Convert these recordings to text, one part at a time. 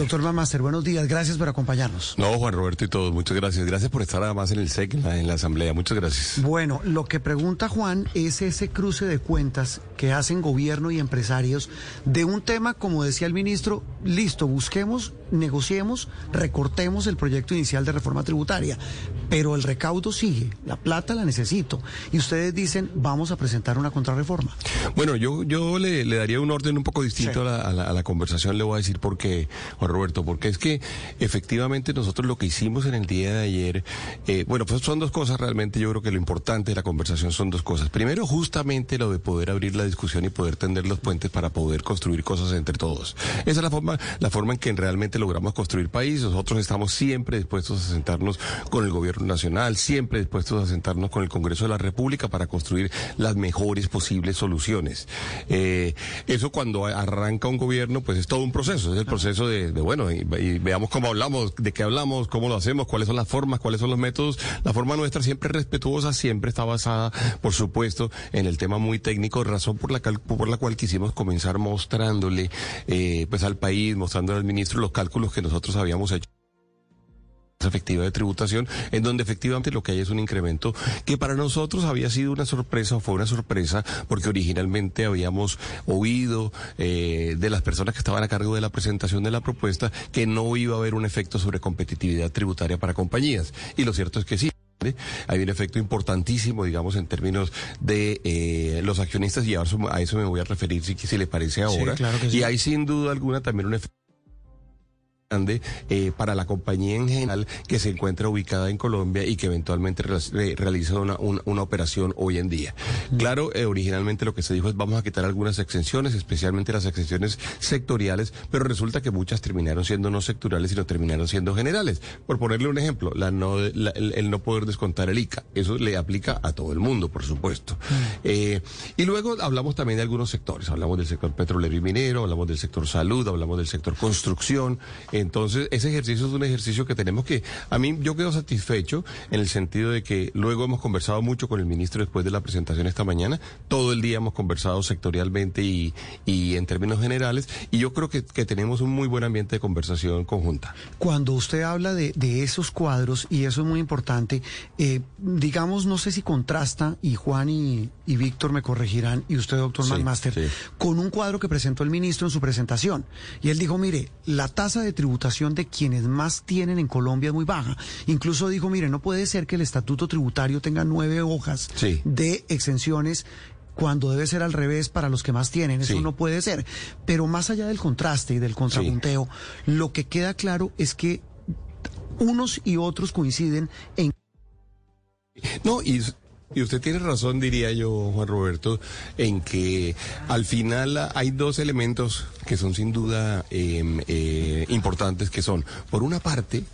Doctor Mamaster, buenos días. Gracias por acompañarnos. No, Juan Roberto y todos, muchas gracias. Gracias por estar además en el SEC, en la, en la Asamblea. Muchas gracias. Bueno, lo que pregunta Juan es ese cruce de cuentas que hacen gobierno y empresarios de un tema, como decía el ministro, listo, busquemos, negociemos, recortemos el proyecto inicial de reforma tributaria, pero el recaudo sigue, la plata la necesito. Y ustedes dicen, vamos a presentar una contrarreforma. Bueno, yo, yo le, le daría un orden un poco distinto Sí. a, la, a la- a la conversación, le voy a decir por qué, Juan Roberto, porque es que efectivamente nosotros lo que hicimos en el día de ayer, eh, bueno, pues son dos cosas realmente, yo creo que lo importante de la conversación son dos cosas. Primero, justamente lo de poder abrir la discusión y poder tender los puentes para poder construir cosas entre todos. Esa es la forma, la forma en que realmente logramos construir país. Nosotros estamos siempre dispuestos a sentarnos con el gobierno nacional, siempre dispuestos a sentarnos con el Congreso de la República para construir las mejores posibles soluciones. Eh, eso cuando arranca un gobierno, pues es todo un proceso, es el proceso de, de, bueno, y, y veamos cómo hablamos, de qué hablamos, cómo lo hacemos, cuáles son las formas, cuáles son los métodos. La forma nuestra siempre es respetuosa, siempre está basada, por supuesto, en el tema muy técnico, razón por la, por la cual quisimos comenzar mostrándole eh, pues al país, mostrándole al ministro los cálculos que nosotros habíamos hecho efectiva de tributación, en donde efectivamente lo que hay es un incremento que para nosotros había sido una sorpresa o fue una sorpresa porque originalmente habíamos oído eh, de las personas que estaban a cargo de la presentación de la propuesta que no iba a haber un efecto sobre competitividad tributaria para compañías. Y lo cierto es que sí. Hay un efecto importantísimo, digamos, en términos de eh, los accionistas y a eso, a eso me voy a referir si, si le parece ahora. claro que sí. Y hay sin duda alguna también un efecto grande eh, para la compañía en general que se encuentra ubicada en Colombia y que eventualmente re- realiza una, una- una operación hoy en día. Claro, eh, originalmente lo que se dijo es vamos a quitar algunas exenciones, especialmente las exenciones sectoriales, pero resulta que muchas terminaron siendo no sectoriales, sino terminaron siendo generales. Por ponerle un ejemplo, la no, la- el, el no poder descontar el ICA, eso le aplica a todo el mundo, por supuesto. Eh, y luego hablamos también de algunos sectores, hablamos del sector petrolero y minero, hablamos del sector salud, hablamos del sector construcción. Entonces, ese ejercicio es un ejercicio que tenemos que, a mí yo quedo satisfecho en el sentido de que luego hemos conversado mucho con el ministro después de la presentación esta mañana, todo el día hemos conversado sectorialmente y, y en términos generales, y yo creo que, que tenemos un muy buen ambiente de conversación conjunta. Cuando usted habla de, de esos cuadros, y eso es muy importante, eh, digamos, no sé si contrasta, y Juan y, y Víctor me corregirán, y usted, doctor Sí, Manmaster, sí. con un cuadro que presentó el ministro en su presentación. Y él dijo, mire, la tasa de tributación de quienes más tienen en Colombia es muy baja. Incluso dijo, mire, no puede ser que el estatuto tributario tenga nueve hojas Sí. de exenciones cuando debe ser al revés para los que más tienen. Eso Sí. no puede ser. Pero más allá del contraste y del contrapunteo, lo que queda claro es que unos y otros coinciden en No, y, y usted tiene razón, diría yo, Juan Roberto, en que al final hay dos elementos que son sin duda eh, eh, importantes, que son, por una parte,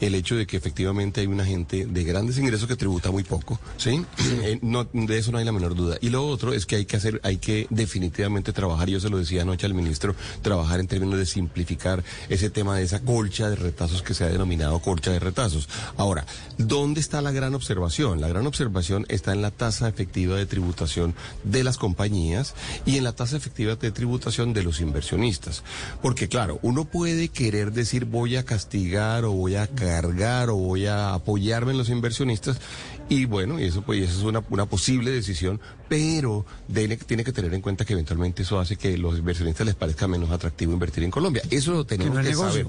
el hecho de que efectivamente hay una gente de grandes ingresos que tributa muy poco, ¿sí? Eh, no, de eso no hay la menor duda. Y lo otro es que hay que hacer, hay que definitivamente trabajar, yo se lo decía anoche al ministro, trabajar en términos de simplificar ese tema de esa colcha de retazos que se ha denominado colcha de retazos. Ahora, ¿dónde está la gran observación? La gran observación está en la tasa efectiva de tributación de las compañías y en la tasa efectiva de tributación de los inversionistas. Porque claro, uno puede querer decir voy a castigar o voy a cargar o voy a apoyarme en los inversionistas y bueno, y eso pues eso es una, una posible decisión, pero tiene, tiene que tener en cuenta que eventualmente eso hace que los inversionistas les parezca menos atractivo invertir en Colombia. Eso lo tenemos no que, saber.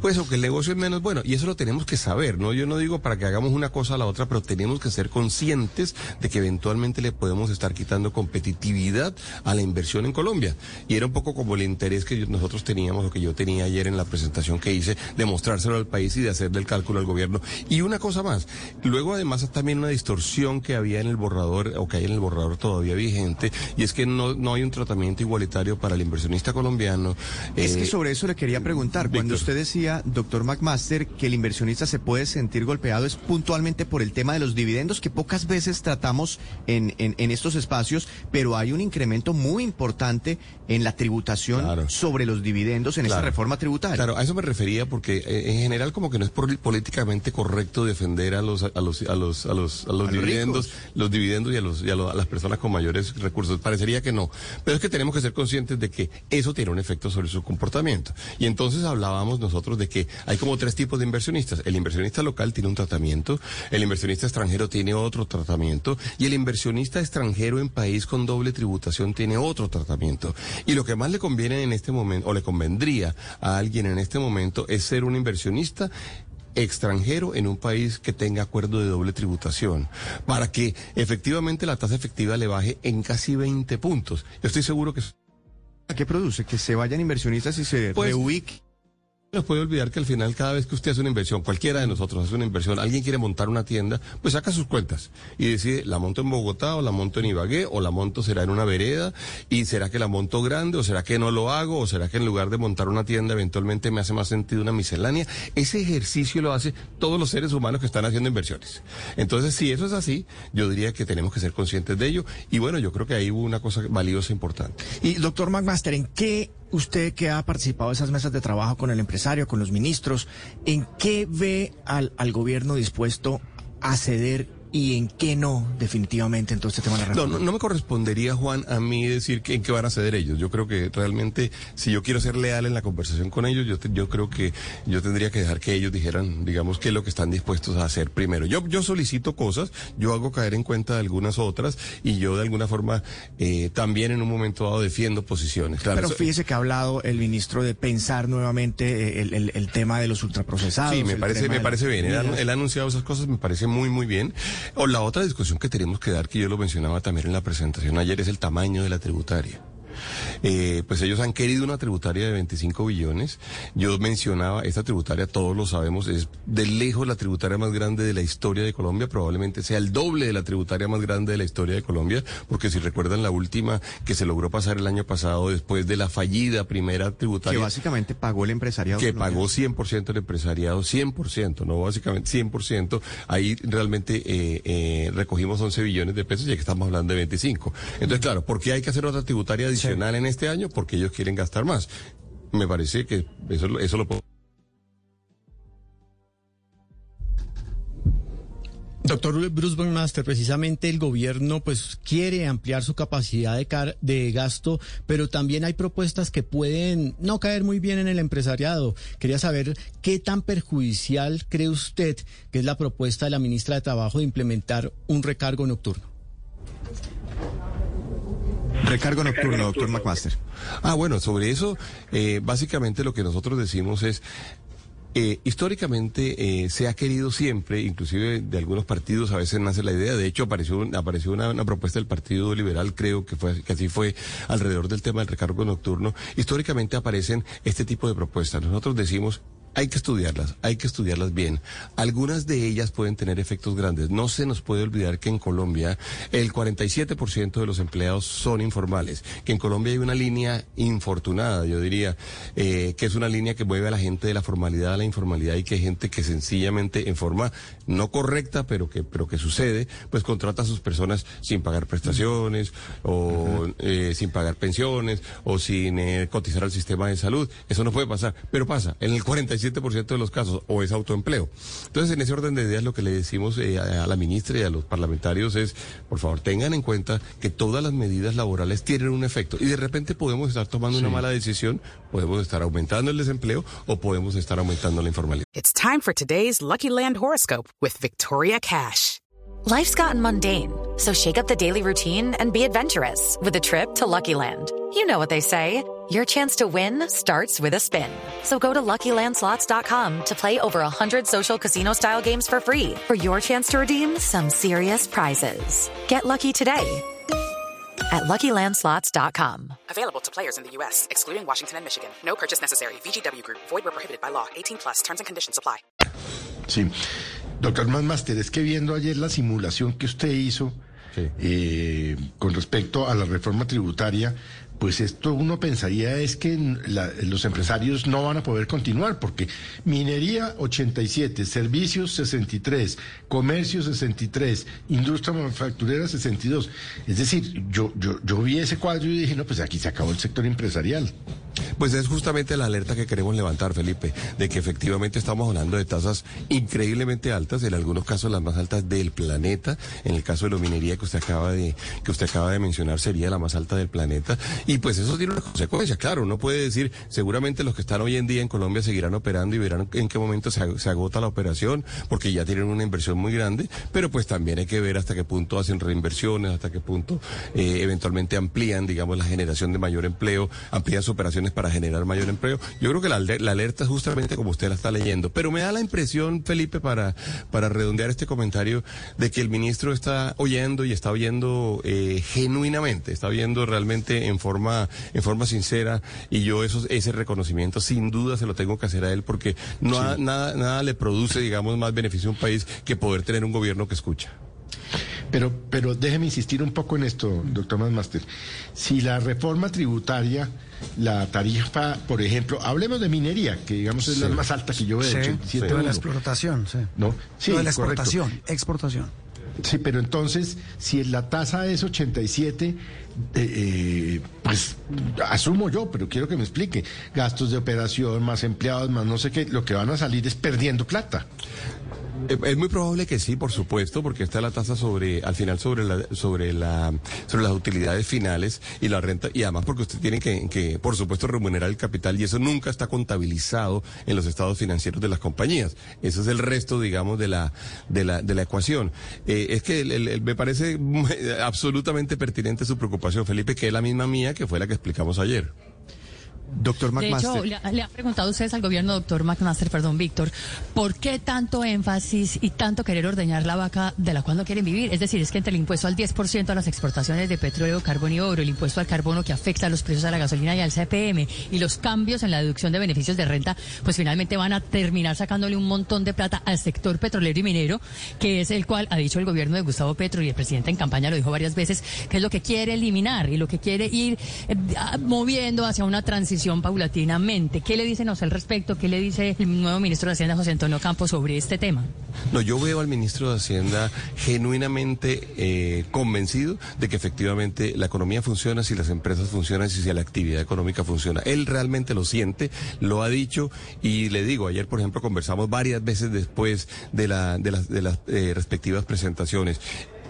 Pues o que el negocio es menos bueno y eso lo tenemos que saber, ¿no? Yo no digo para que hagamos una cosa a la otra, pero tenemos que ser conscientes de que eventualmente le podemos estar quitando competitividad a la inversión en Colombia. Y era un poco como el interés que yo- nosotros teníamos o que yo tenía ayer en la presentación que hice de mostrárselo al país y de hacerle el cálculo al gobierno. Y una cosa más, luego además también una distorsión que había en el borrador o que hay en el borrador todavía vigente y es que no, no hay un tratamiento igualitario para el inversionista colombiano. Es que Eh, sobre eso le quería preguntar. Cuando usted decía, doctor McMaster, que el inversionista se puede sentir golpeado es puntualmente por el tema de los dividendos que pocas veces tratamos en, en- en estos espacios, pero hay un incremento muy importante en la tributación Claro. Sobre los dividendos en Claro. reforma tributaria. Claro, a eso me refería porque eh, en general como que no es por- políticamente correcto defender a los a los a los a los, a los A los dividendos, los dividendos y a los y a, lo- a las personas con mayores recursos. Parecería que no, pero es que tenemos que ser conscientes de que eso tiene un efecto sobre su comportamiento. Y entonces hablábamos nosotros de que hay como tres tipos de inversionistas. El inversionista local tiene un tratamiento, el inversionista extranjero tiene otro tratamiento y el inversionista extranjero en país con doble tributación tiene otro tratamiento. Y lo que más le conviene en este momento, o le convendría a alguien en este momento, es ser un inversionista extranjero en un país que tenga acuerdo de doble tributación, para que efectivamente la tasa efectiva le baje en casi 20 puntos. Yo estoy seguro que ¿Qué produce? Que se vayan inversionistas y se Pues, reubiquen. No puede olvidar que al final, cada vez que usted hace una inversión, cualquiera de nosotros hace una inversión, alguien quiere montar una tienda, pues saca sus cuentas y decide, la monto en Bogotá o la monto en Ibagué o la monto será en una vereda y será que la monto grande o será que no lo hago o será que en lugar de montar una tienda eventualmente me hace más sentido una miscelánea. Ese ejercicio lo hace todos los seres humanos que están haciendo inversiones. Entonces, si eso es así, yo diría que tenemos que ser conscientes de ello y bueno, yo creo que ahí hubo una cosa valiosa importante. Y doctor McMaster, ¿en qué usted que ha participado de esas mesas de trabajo con el empresario, con los ministros, en qué ve al, al gobierno dispuesto a ceder y en qué no definitivamente en todo este tema de la No, no, no me correspondería, Juan, a mí decir que, en qué van a ceder ellos. Yo creo que realmente, si yo quiero ser leal en la conversación con ellos, yo, te- yo creo que yo tendría que dejar que ellos dijeran, digamos, qué es lo que están dispuestos a hacer primero. Yo, yo solicito cosas, yo hago caer en cuenta algunas otras y yo de alguna forma eh, también en un momento dado defiendo posiciones. Claro, Pero eso- fíjese que ha hablado el ministro de pensar nuevamente eh, el, el- el tema de los ultraprocesados. Sí, me parece, me de parece bien. Él ha anunciado esas cosas, me parece muy, muy bien. O la otra discusión que tenemos que dar, que yo lo mencionaba también en la presentación ayer, es el tamaño de la tributaria. Eh, pues ellos han querido una tributaria de 25 billones. Yo mencionaba, esta tributaria, todos lo sabemos, es de lejos la tributaria más grande de la historia de Colombia, probablemente sea el doble de la tributaria más grande de la historia de Colombia, porque si recuerdan la última que se logró pasar el año pasado después de la fallida primera Que tributaria básicamente pagó el empresariado. que colombiano. pagó 100% el empresariado, 100%, no básicamente 100%, ahí realmente eh, eh, recogimos 11 billones de pesos y aquí estamos hablando de 25. Entonces, claro, ¿por qué hay que hacer otra tributaria adicional en este año? Porque ellos quieren gastar más. Me parece que eso, lo- puedo... Doctor Bruce Master, precisamente el gobierno pues quiere ampliar su capacidad de, car- de gasto, pero también hay propuestas que pueden no caer muy bien en el empresariado. Quería saber qué tan perjudicial cree usted que es la propuesta de la ministra de Trabajo de implementar un recargo nocturno. Recargo nocturno, doctor McMaster. Ah, bueno, sobre eso, eh, básicamente lo que nosotros decimos es, eh, históricamente eh, se ha querido siempre, inclusive de algunos partidos a veces nace la idea, de hecho apareció, apareció una, una propuesta del Partido Liberal, creo que fue que así fue, alrededor del tema del recargo nocturno, históricamente aparecen este tipo de propuestas. Nosotros decimos, hay que estudiarlas, hay que estudiarlas bien. Algunas de ellas pueden tener efectos grandes. No se nos puede olvidar que en Colombia el 47% de los empleados son informales, que en Colombia hay una línea infortunada, yo diría, eh, que es una línea que mueve a la gente de la formalidad a la informalidad y que hay gente que sencillamente en forma no correcta, pero que, pero que sucede, pues contrata a sus personas sin pagar prestaciones o eh, sin pagar pensiones o sin eh, cotizar al sistema de salud. Eso no puede pasar, pero pasa. En el 47% de los casos o es autoempleo. Entonces, en ese orden de ideas, lo que le decimos eh, a, a la ministra y a los parlamentarios es, por favor, tengan en cuenta que todas las medidas laborales tienen un efecto y de repente podemos estar tomando una mala decisión, podemos estar aumentando el desempleo o podemos estar aumentando la informalidad. It's time for today's Lucky Land horoscope with Victoria Cash. Life's gotten mundane, so shake up the daily routine and be adventurous with a trip to Lucky Land. You know what they say. Your chance to win starts with a spin. So go to LuckyLandSlots.com to play over 100 social casino-style games for free for your chance to redeem some serious prizes. Get lucky today at LuckyLandSlots.com. Available to players in the U.S., excluding Washington and Michigan. No purchase necessary. VGW Group, void where prohibited by law. 18 plus terms and conditions apply. Sí. Doctor Manmaster, es que viendo ayer la simulación que usted hizo eh, con respecto a la reforma tributaria, pues esto uno pensaría es que los empresarios no van a poder continuar, porque minería 87, servicios 63, comercio 63, industria manufacturera 62. Es decir, yo, yo, yo vi ese cuadro y dije, no, pues aquí se acabó el sector empresarial. Pues es justamente la alerta que queremos levantar, Felipe, de que efectivamente estamos hablando de tasas increíblemente altas, en algunos casos las más altas del planeta. En el caso de la minería que usted acaba de que usted acaba de mencionar sería la más alta del planeta y pues eso tiene una consecuencia. Claro, uno puede decir, seguramente los que están hoy en día en Colombia seguirán operando y verán en qué momento se, agota la operación, porque ya tienen una inversión muy grande, pero pues también hay que ver hasta qué punto hacen reinversiones, hasta qué punto eh, eventualmente amplían, digamos, la generación de mayor empleo, amplían sus operaciones para generar mayor empleo. Yo creo que la, alerta es justamente como usted la está leyendo. Pero me da la impresión, Felipe, para, para redondear este comentario, de que el ministro está oyendo y está oyendo eh, genuinamente, está oyendo realmente en forma, en forma sincera. Y yo eso, ese reconocimiento sin duda se lo tengo que hacer a él porque no nada, nada le produce, digamos, más beneficio a un país que poder tener un gobierno que escucha. Pero, pero déjeme insistir un poco en esto, doctor Master. Si la reforma tributaria, la tarifa, por ejemplo, hablemos de minería, que digamos es la más alta que yo veo. Sí, de la explotación, sí. ¿No? Sí, de la exportación, exportación. Sí, pero entonces, si la tasa es 87, eh, eh, pues asumo yo, pero quiero que me explique, gastos de operación, más empleados, más no sé qué, lo que van a salir es perdiendo plata. Eh, es muy probable que sí, por supuesto, porque está la tasa sobre, al final sobre la, sobre la, sobre las utilidades finales y la renta, y además porque usted tiene que, que, por supuesto, remunerar el capital y eso nunca está contabilizado en los estados financieros de las compañías. Eso es el resto, digamos, de la, de la, de la ecuación. Eh, es que me parece absolutamente pertinente su preocupación, Felipe, que es la misma mía que fue la que explicamos ayer. Doctor McMaster. De hecho, le, ha preguntado ustedes al gobierno, doctor McMaster, perdón, Víctor, ¿por qué tanto énfasis y tanto querer ordeñar la vaca de la cual no quieren vivir? Es decir, es que entre el impuesto al 10% a las exportaciones de petróleo, carbón y oro, el impuesto al carbono que afecta a los precios de la gasolina y al CPM y los cambios en la deducción de beneficios de renta, pues finalmente van a terminar sacándole un montón de plata al sector petrolero y minero, que es el cual ha dicho el gobierno de Gustavo Petro y el presidente en campaña lo dijo varias veces, que es lo que quiere eliminar y lo que quiere ir eh, moviendo hacia una transición paulatinamente. ¿Qué le dicen al respecto? ¿Qué le dice el nuevo ministro de Hacienda, José Antonio Campos, sobre este tema? No, yo veo al ministro de Hacienda genuinamente eh, convencido de que efectivamente la economía funciona si las empresas funcionan, si la actividad económica funciona. Él realmente lo siente, lo ha dicho y le digo, ayer por ejemplo conversamos varias veces después de, la, de las eh, respectivas presentaciones.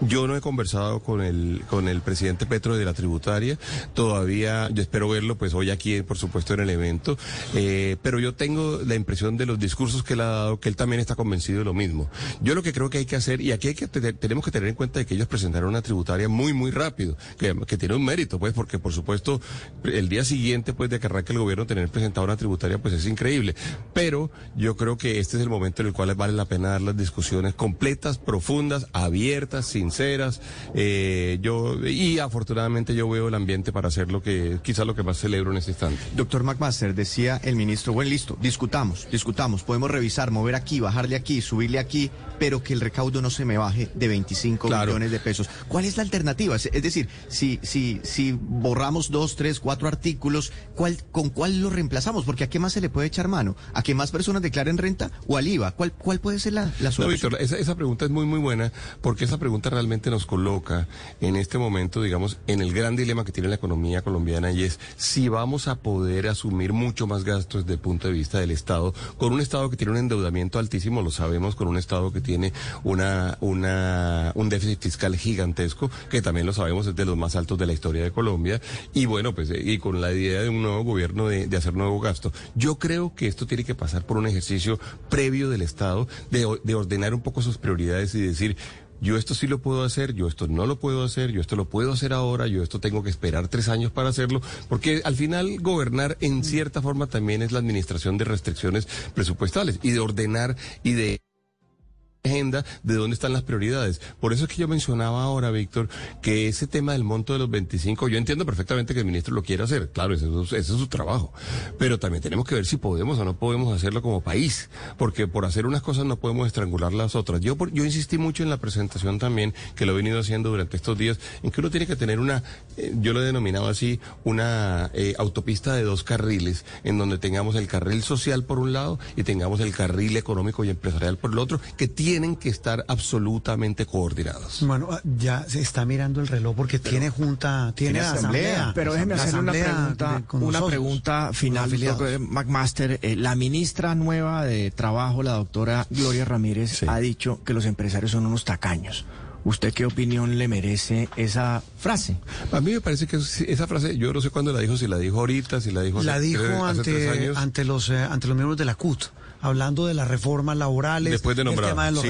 Yo no he conversado con el, con el presidente Petro de la tributaria. Todavía, yo espero verlo, pues hoy aquí, por supuesto, en el evento. Eh, pero yo tengo la impresión de los discursos que él ha dado, que él también está convencido de lo mismo. Yo lo que creo que hay que hacer, y aquí hay que tenemos que tener en cuenta de que ellos presentaron una tributaria muy, muy rápido, que, que tiene un mérito, pues, porque por supuesto, el día siguiente, pues, de que arranque el gobierno, tener presentado una tributaria, pues es increíble. Pero yo creo que este es el momento en el cual vale la pena dar las discusiones completas, profundas, abiertas, sin sinceras. Eh, yo, y afortunadamente yo veo el ambiente para hacer lo que, quizás lo que más celebro en este instante. Doctor McMaster, decía el ministro, bueno, listo, discutamos, discutamos, podemos revisar, mover aquí, bajarle aquí, subirle aquí, pero que el recaudo no se me baje de 25 millones de pesos. ¿Cuál es la alternativa? Es decir, si, si, si borramos dos, tres, cuatro artículos, ¿cuál, ¿con cuál lo reemplazamos? Porque ¿a qué más se le puede echar mano? ¿A qué más personas declaren renta o al IVA? ¿Cuál, cuál puede ser la, la solución? No, Víctor, esa, esa pregunta es muy, muy buena, porque esa pregunta realmente nos coloca en este momento, digamos, en el gran dilema que tiene la economía colombiana y es si vamos a poder asumir mucho más gastos desde el punto de vista del Estado, con un Estado que tiene un endeudamiento altísimo, lo sabemos, con un Estado que tiene una, una, un déficit fiscal gigantesco, que también lo sabemos es de los más altos de la historia de Colombia, y bueno, pues, y con la idea de un nuevo gobierno de, de hacer nuevo gasto. Yo creo que esto tiene que pasar por un ejercicio previo del Estado de, de ordenar un poco sus prioridades y decir, yo esto sí lo puedo hacer, yo esto no lo puedo hacer, yo esto lo puedo hacer ahora, yo esto tengo que esperar tres años para hacerlo, porque al final gobernar en cierta forma también es la administración de restricciones presupuestales y de ordenar y de agenda de dónde están las prioridades. Por eso es que yo mencionaba ahora, Víctor, que ese tema del monto de los 25, yo entiendo perfectamente que el ministro lo quiera hacer, claro, ese, es- su trabajo, pero también tenemos que ver si podemos o no podemos hacerlo como país, porque por hacer unas cosas no podemos estrangular las otras. Yo, yo insistí mucho en la presentación también, que lo he venido haciendo durante estos días, en que uno tiene que tener una, eh, yo lo he denominado así, una eh, autopista de dos carriles, en donde tengamos el carril social por un lado y tengamos el carril económico y empresarial por el otro, que tienen que estar absolutamente coordinados. Bueno, ah, ya se está mirando el reloj porque tiene junta, tiene, tiene asamblea. asamblea. Pero déjeme La hacerle una pregunta, de- una pregunta final, doctor McMaster. Eh, la ministra nueva de Trabajo, la doctora Gloria Ramírez, Sí. ha dicho que los empresarios son unos tacaños. ¿Usted qué opinión le merece esa frase? A mí me parece que es- esa frase, yo no sé cuándo la dijo, si la dijo ahorita, si la dijo La hace dijo tres- hace tres ante, años. ante los eh, ante los miembros de la CUT, hablando de las reformas laborales, Después de el nombrar. tema de los Sí.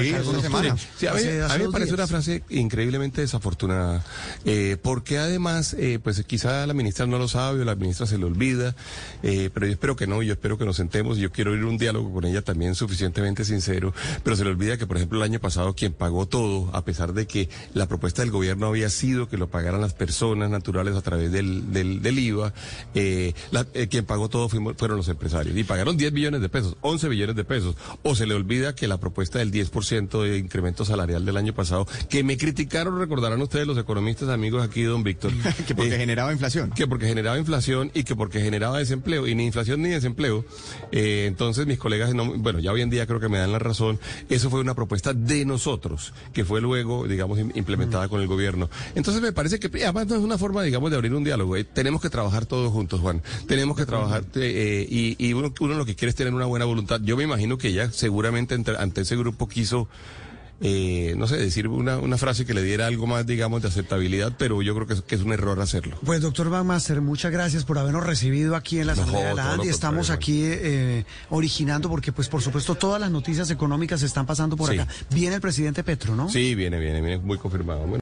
Sí, a mí, a me parece días. una frase increíblemente desafortunada, eh, porque además, eh, pues quizá la ministra no lo sabe o la ministra se le olvida, eh, pero yo espero que no, yo espero que nos sentemos, y yo quiero ir a un diálogo con ella también suficientemente sincero, pero se le olvida que, por ejemplo, el año pasado quien pagó todo, a pesar de que la propuesta del gobierno había sido que lo pagaran las personas naturales a través del, del, del IVA, eh, la- quien pagó todo fuimos- fueron los empresarios, y pagaron 10 billones de pesos, 11 billones de pesos, o se le olvida que la propuesta del 10% de incremento salarial del año pasado, que me criticaron, recordarán ustedes los economistas amigos aquí, don Víctor. que porque eh, generaba inflación. que porque generaba inflación y que porque generaba desempleo, y ni inflación ni desempleo. Eh, entonces mis colegas, no- bueno, ya hoy en día creo que me dan la razón, eso fue una propuesta de nosotros, que fue luego, digamos, im- implementada con el gobierno. Entonces me parece que además no es una forma, digamos, de abrir un diálogo. eh. Tenemos que trabajar todos juntos, Juan. Tenemos que trabajar y, y uno, uno lo que quiere es tener una buena voluntad. Yo me imagino que ella seguramente entre- ante ese grupo quiso eh, no sé, decir una, una frase que le diera algo más, digamos, de aceptabilidad, pero yo creo que es, que es un error hacerlo. Pues doctor Master, muchas gracias por habernos recibido aquí en la No, Asamblea de la ANDI. Estamos aquí eh, originando porque, pues, por supuesto, todas las noticias económicas están pasando por Sí. acá. Viene el presidente Petro, ¿no? Sí, viene, viene, viene muy confirmado. Bueno,